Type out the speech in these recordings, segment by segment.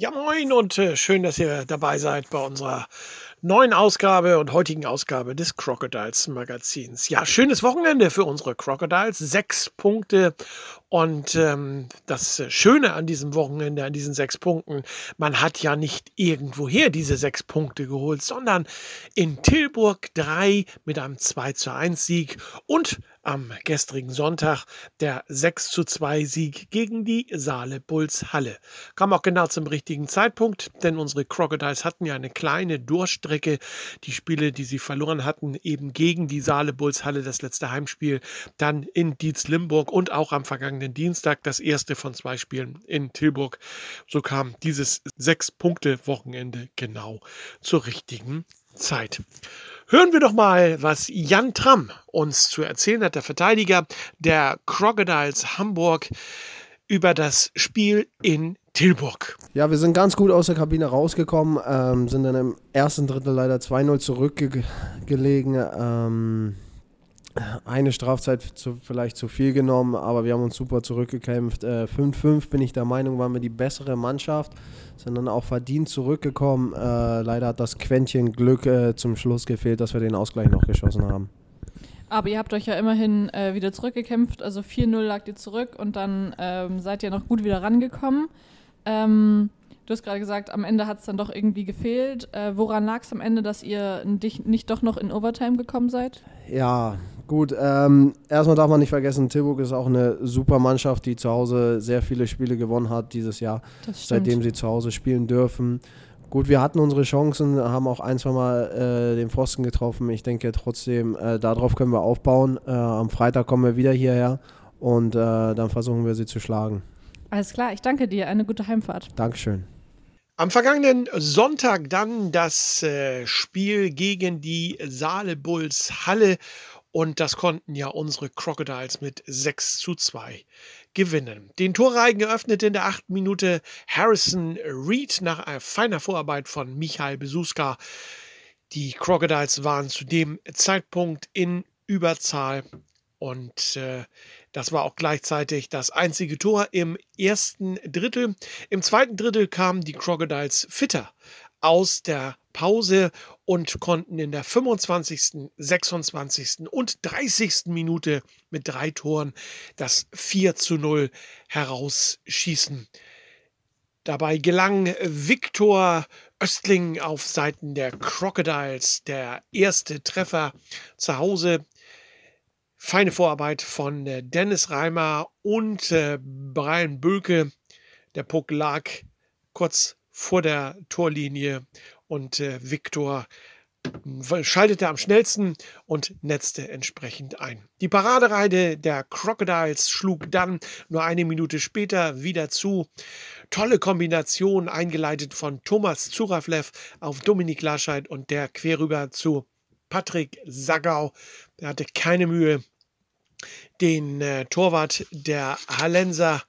Ja, moin und äh, schön, dass ihr dabei seid bei unserer neuen Ausgabe und heutigen Ausgabe des Crocodiles Magazins. Ja, schönes Wochenende für unsere Crocodiles. Sechs Punkte. Und ähm, das Schöne an diesem Wochenende, an diesen sechs Punkten, man hat ja nicht irgendwoher diese sechs Punkte geholt, sondern in Tilburg drei mit einem 2 zu 1 Sieg und am gestrigen Sonntag der 6 zu 2 Sieg gegen die Saale Bulls Halle. Kam auch genau zum richtigen Zeitpunkt, denn unsere Crocodiles hatten ja eine kleine Durchstrecke. Die Spiele, die sie verloren hatten, eben gegen die Saale Bulls Halle, das letzte Heimspiel, dann in Dietz Limburg und auch am vergangenen Dienstag das erste von zwei Spielen in Tilburg. So kam dieses Sechs-Punkte-Wochenende genau zur richtigen Zeit. Hören wir doch mal, was Jan Tramm uns zu erzählen hat, der Verteidiger der Crocodiles Hamburg, über das Spiel in Tilburg. Ja, wir sind ganz gut aus der Kabine rausgekommen, ähm, sind dann im ersten Drittel leider 2-0 zurückgelegen. Ähm, eine Strafzeit zu, vielleicht zu viel genommen, aber wir haben uns super zurückgekämpft. 5-5 äh, bin ich der Meinung, waren wir die bessere Mannschaft, sind dann auch verdient zurückgekommen. Äh, leider hat das Quäntchen Glück äh, zum Schluss gefehlt, dass wir den Ausgleich noch geschossen haben. Aber ihr habt euch ja immerhin äh, wieder zurückgekämpft, also 4-0 lag ihr zurück und dann ähm, seid ihr noch gut wieder rangekommen. Ähm, du hast gerade gesagt, am Ende hat es dann doch irgendwie gefehlt. Äh, woran lag es am Ende, dass ihr nicht doch noch in Overtime gekommen seid? Ja, Gut, ähm, erstmal darf man nicht vergessen, Tilburg ist auch eine super Mannschaft, die zu Hause sehr viele Spiele gewonnen hat dieses Jahr, seitdem sie zu Hause spielen dürfen. Gut, wir hatten unsere Chancen, haben auch ein, zwei Mal äh, den Pfosten getroffen. Ich denke trotzdem, äh, darauf können wir aufbauen. Äh, am Freitag kommen wir wieder hierher und äh, dann versuchen wir sie zu schlagen. Alles klar, ich danke dir. Eine gute Heimfahrt. Dankeschön. Am vergangenen Sonntag dann das äh, Spiel gegen die Saale Bulls Halle und das konnten ja unsere Crocodiles mit 6 zu 2 gewinnen. Den Torreigen eröffnete in der achten Minute Harrison Reed nach feiner Vorarbeit von Michael Besuska. Die Crocodiles waren zu dem Zeitpunkt in Überzahl und äh, das war auch gleichzeitig das einzige Tor im ersten Drittel. Im zweiten Drittel kamen die Crocodiles fitter aus der Pause und konnten in der 25., 26. und 30. Minute mit drei Toren das 4 zu 0 herausschießen. Dabei gelang Viktor Östling auf Seiten der Crocodiles der erste Treffer zu Hause. Feine Vorarbeit von äh, Dennis Reimer und äh, Brian Böke. Der Puck lag kurz vor der Torlinie und äh, Viktor schaltete am schnellsten und netzte entsprechend ein. Die Paradereide der Crocodiles schlug dann nur eine Minute später wieder zu. Tolle Kombination eingeleitet von Thomas Zuraflev auf Dominik Lascheid und der querüber zu Patrick Sagau. Der hatte keine Mühe, den äh, Torwart der Hallenser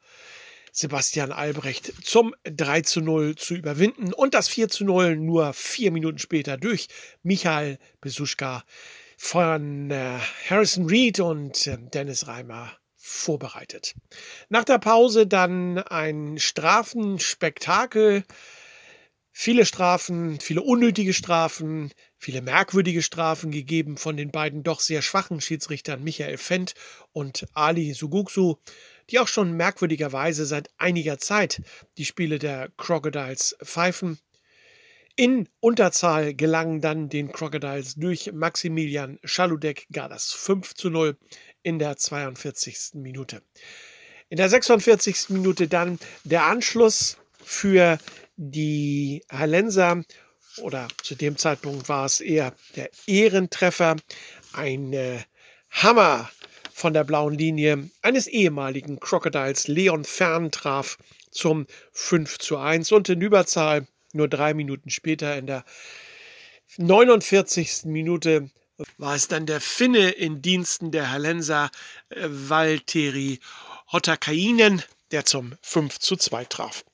Sebastian Albrecht zum 3 zu 0 zu überwinden und das 4 zu 0 nur vier Minuten später durch Michael Besuschka von äh, Harrison Reed und äh, Dennis Reimer vorbereitet. Nach der Pause dann ein Strafenspektakel. Viele Strafen, viele unnötige Strafen, viele merkwürdige Strafen gegeben von den beiden doch sehr schwachen Schiedsrichtern Michael Fendt und Ali Suguksu die auch schon merkwürdigerweise seit einiger Zeit die Spiele der Crocodiles pfeifen. In Unterzahl gelangen dann den Crocodiles durch Maximilian Schaludek gar das 5 zu 0 in der 42. Minute. In der 46. Minute dann der Anschluss für die Hallenser oder zu dem Zeitpunkt war es eher der Ehrentreffer. Ein äh, Hammer von der blauen Linie eines ehemaligen Crocodiles Leon Fern traf zum 5 zu 1 und in Überzahl Nur drei Minuten später, in der 49. Minute, war es dann der Finne in Diensten der Hallenser äh, Valteri Hotakainen, der zum 5 zu 2 traf.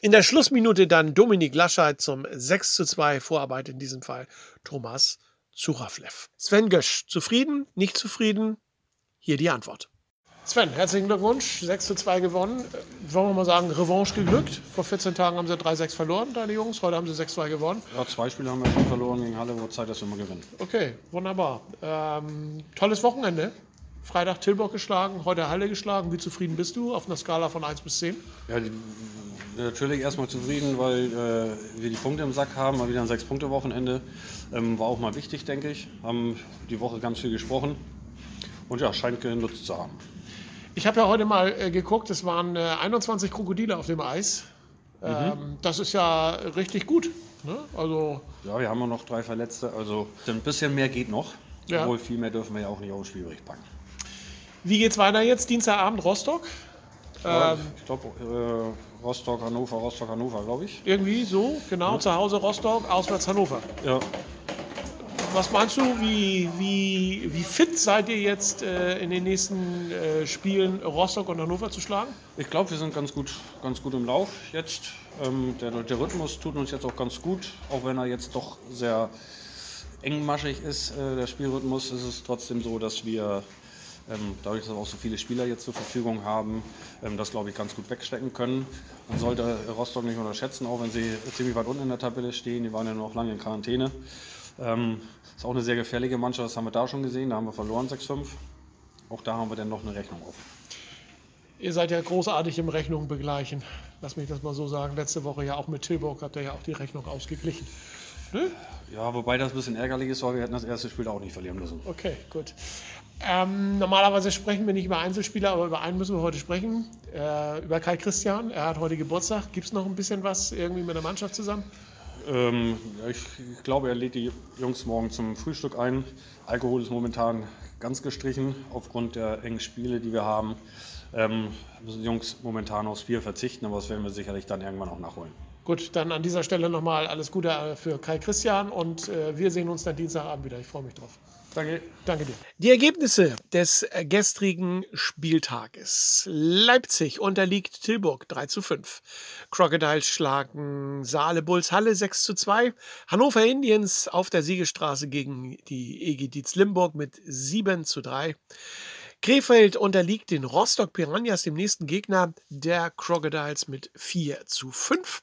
In der Schlussminute dann Dominik Laschet zum 6 zu 2, Vorarbeit in diesem Fall Thomas Zuraflev. Sven Gösch, zufrieden, nicht zufrieden? Hier die Antwort. Sven, herzlichen Glückwunsch. 6 zu 2 gewonnen. Äh, wollen wir mal sagen, Revanche geglückt. Vor 14 Tagen haben sie 3-6 verloren, deine Jungs. Heute haben sie 6-2 gewonnen. Ja, zwei Spiele haben wir schon verloren gegen Halle, wo Zeit ist, wenn wir gewinnen. Okay, wunderbar. Ähm, tolles Wochenende. Freitag Tilburg geschlagen, heute Halle geschlagen. Wie zufrieden bist du auf einer Skala von 1 bis 10? Ja, die, natürlich erstmal zufrieden, weil äh, wir die Punkte im Sack haben. Mal wieder ein Sechs-Punkte-Wochenende. Ähm, war auch mal wichtig, denke ich. Haben die Woche ganz viel gesprochen. Und ja, scheint genutzt zu haben. Ich habe ja heute mal äh, geguckt, es waren äh, 21 Krokodile auf dem Eis. Ähm, Das ist ja richtig gut. Ne? Also, Ja, wir haben auch noch drei Verletzte. Also ein bisschen mehr geht noch. Ja. Obwohl viel mehr dürfen wir ja auch nicht aufs Spielbericht packen. wie geht's weiter jetzt? Dienstagabend Rostock? Ja, Ähm, ich glaube, äh, Rostock, Hannover, Rostock, Hannover, glaube ich. irgendwie so, genau. Zu Hause Rostock, auswärts Hannover. Ja, Was meinst du, wie, wie, wie fit seid ihr jetzt äh, in den nächsten äh, Spielen Rostock und Hannover zu schlagen? Ich glaube, wir sind ganz gut, ganz gut im Lauf jetzt. Ähm, der, der Rhythmus tut uns jetzt auch ganz gut, auch wenn er jetzt doch sehr engmaschig ist, äh, der Spielrhythmus, ist es trotzdem so, dass wir ähm, dadurch, dass wir auch so viele Spieler jetzt zur Verfügung haben, ähm, das glaube ich ganz gut wegstecken können. Man sollte Rostock nicht unterschätzen, auch wenn sie ziemlich weit unten in der Tabelle stehen. Die waren ja noch lange in Quarantäne. Ähm, ist auch eine sehr gefährliche Mannschaft, das haben wir da schon gesehen. Da haben wir verloren 6-5. Auch da haben wir dann noch eine Rechnung auf. Ihr seid ja großartig im Rechnung begleichen. Lass mich das mal so sagen. Letzte Woche ja auch mit Tilburg habt ihr ja auch die Rechnung ausgeglichen. Ja, wobei das ein bisschen ärgerlich ist, weil wir hätten das erste Spiel auch nicht verlieren müssen. Okay, gut. Ähm, normalerweise sprechen wir nicht über Einzelspieler, aber über einen müssen wir heute sprechen. Äh, über Kai Christian. Er hat heute Geburtstag. Gibt es noch ein bisschen was irgendwie mit der Mannschaft zusammen? Ähm, ja, ich, ich glaube, er lädt die Jungs morgen zum Frühstück ein. Alkohol ist momentan ganz gestrichen aufgrund der engen Spiele, die wir haben. Ähm, müssen die Jungs momentan aufs Bier verzichten, aber das werden wir sicherlich dann irgendwann auch nachholen. Gut, dann an dieser Stelle nochmal alles Gute äh, für Kai Christian und äh, wir sehen uns dann Dienstagabend wieder. Ich freue mich drauf. Danke. Danke dir. Die Ergebnisse des äh, gestrigen Spieltages. Leipzig unterliegt Tilburg 3 zu 5. Crocodiles schlagen Saale Bulls Halle 6 zu 2. Hannover Indians auf der Siegestraße gegen die EG Dietz Limburg mit 7 zu 3. Krefeld unterliegt den Rostock Piranhas, dem nächsten Gegner der Crocodiles mit 4 zu 5.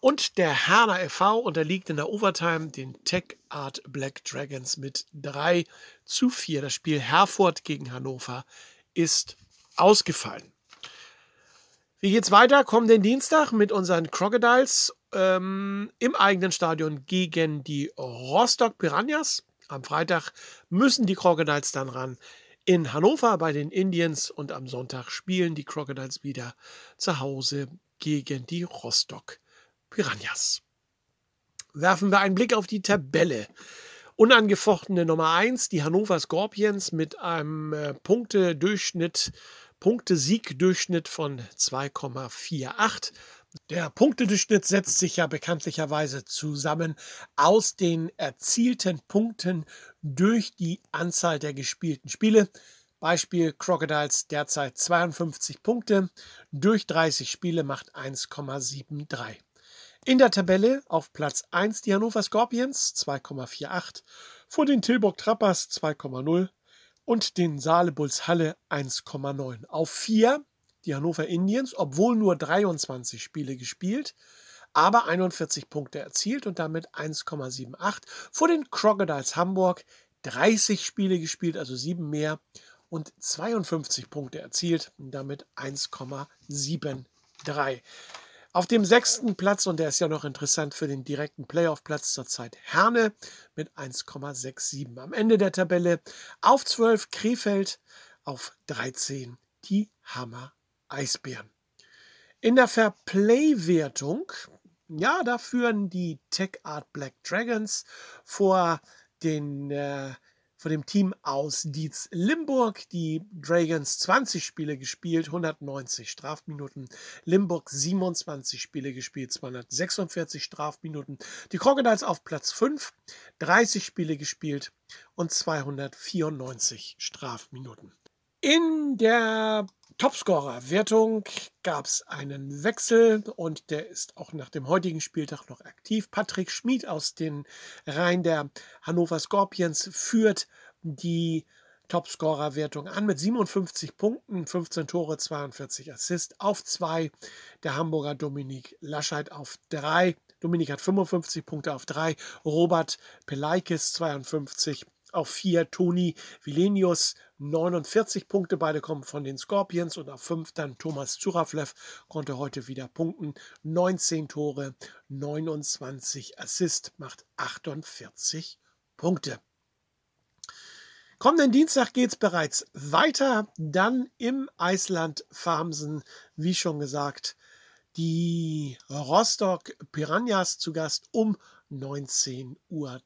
Und der Herner e.V. unterliegt in der Overtime den Tech Art Black Dragons mit 3 zu 4. Das Spiel Herford gegen Hannover ist ausgefallen. Wie geht's weiter? Kommenden Dienstag mit unseren Crocodiles ähm, im eigenen Stadion gegen die Rostock Piranhas. Am Freitag müssen die Crocodiles dann ran in Hannover bei den Indians und am Sonntag spielen die Crocodiles wieder zu Hause gegen die Rostock Piranhas. Werfen wir einen Blick auf die Tabelle. Unangefochtene Nummer 1, die Hannover Scorpions mit einem äh, Punktedurchschnitt, Punktesiegdurchschnitt von 2,48. Der Punktedurchschnitt setzt sich ja bekanntlicherweise zusammen aus den erzielten Punkten durch die Anzahl der gespielten Spiele. Beispiel Crocodiles derzeit 52 Punkte, durch 30 Spiele macht 1,73. In der Tabelle auf Platz 1 die Hannover Scorpions 2,48, vor den Tilburg Trappers 2,0 und den Saale Bulls Halle 1,9. Auf 4 die Hannover Indians, obwohl nur 23 Spiele gespielt, aber 41 Punkte erzielt und damit 1,78. Vor den Crocodiles Hamburg 30 Spiele gespielt, also 7 mehr und 52 Punkte erzielt und damit 1,73. Auf dem sechsten Platz, und der ist ja noch interessant für den direkten Playoff-Platz zurzeit, Herne mit 1,67. Am Ende der Tabelle auf 12 Krefeld, auf 13 die Hammer Eisbären. In der Fairplay-Wertung, ja, da führen die Tech Art Black Dragons vor den äh, von dem Team aus Dietz Limburg. Die Dragons 20 Spiele gespielt, 190 Strafminuten. Limburg 27 Spiele gespielt, 246 Strafminuten. Die Crocodiles auf Platz 5, 30 Spiele gespielt und 294 Strafminuten. In der Topscorer-Wertung gab es einen Wechsel und der ist auch nach dem heutigen Spieltag noch aktiv. Patrick Schmid aus den Reihen der Hannover Scorpions führt die Topscorer-Wertung an mit 57 Punkten, 15 Tore, 42 Assists auf 2. Der Hamburger Dominik Lascheid auf 3. Dominik hat 55 Punkte auf 3. Robert Pelaikis 52 auf 4 Toni Vilenius 49 Punkte. Beide kommen von den Scorpions und auf 5 dann Thomas Zuraflev konnte heute wieder punkten. 19 Tore, 29 Assist, macht 48 Punkte. Kommenden Dienstag geht es bereits weiter. Dann im Eisland Farmsen, wie schon gesagt, die Rostock Piranhas zu Gast um 19.30 Uhr.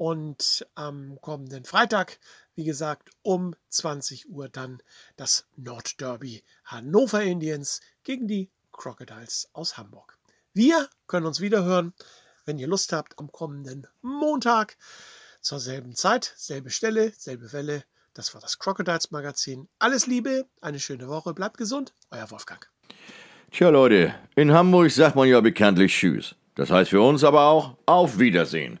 Und am kommenden Freitag, wie gesagt, um 20 Uhr dann das Nordderby Hannover Indians gegen die Crocodiles aus Hamburg. Wir können uns wieder hören, wenn ihr Lust habt, am kommenden Montag zur selben Zeit, selbe Stelle, selbe Welle. Das war das Crocodiles Magazin. Alles Liebe, eine schöne Woche, bleibt gesund, euer Wolfgang. Tja Leute, in Hamburg sagt man ja bekanntlich Tschüss. Das heißt für uns aber auch Auf Wiedersehen.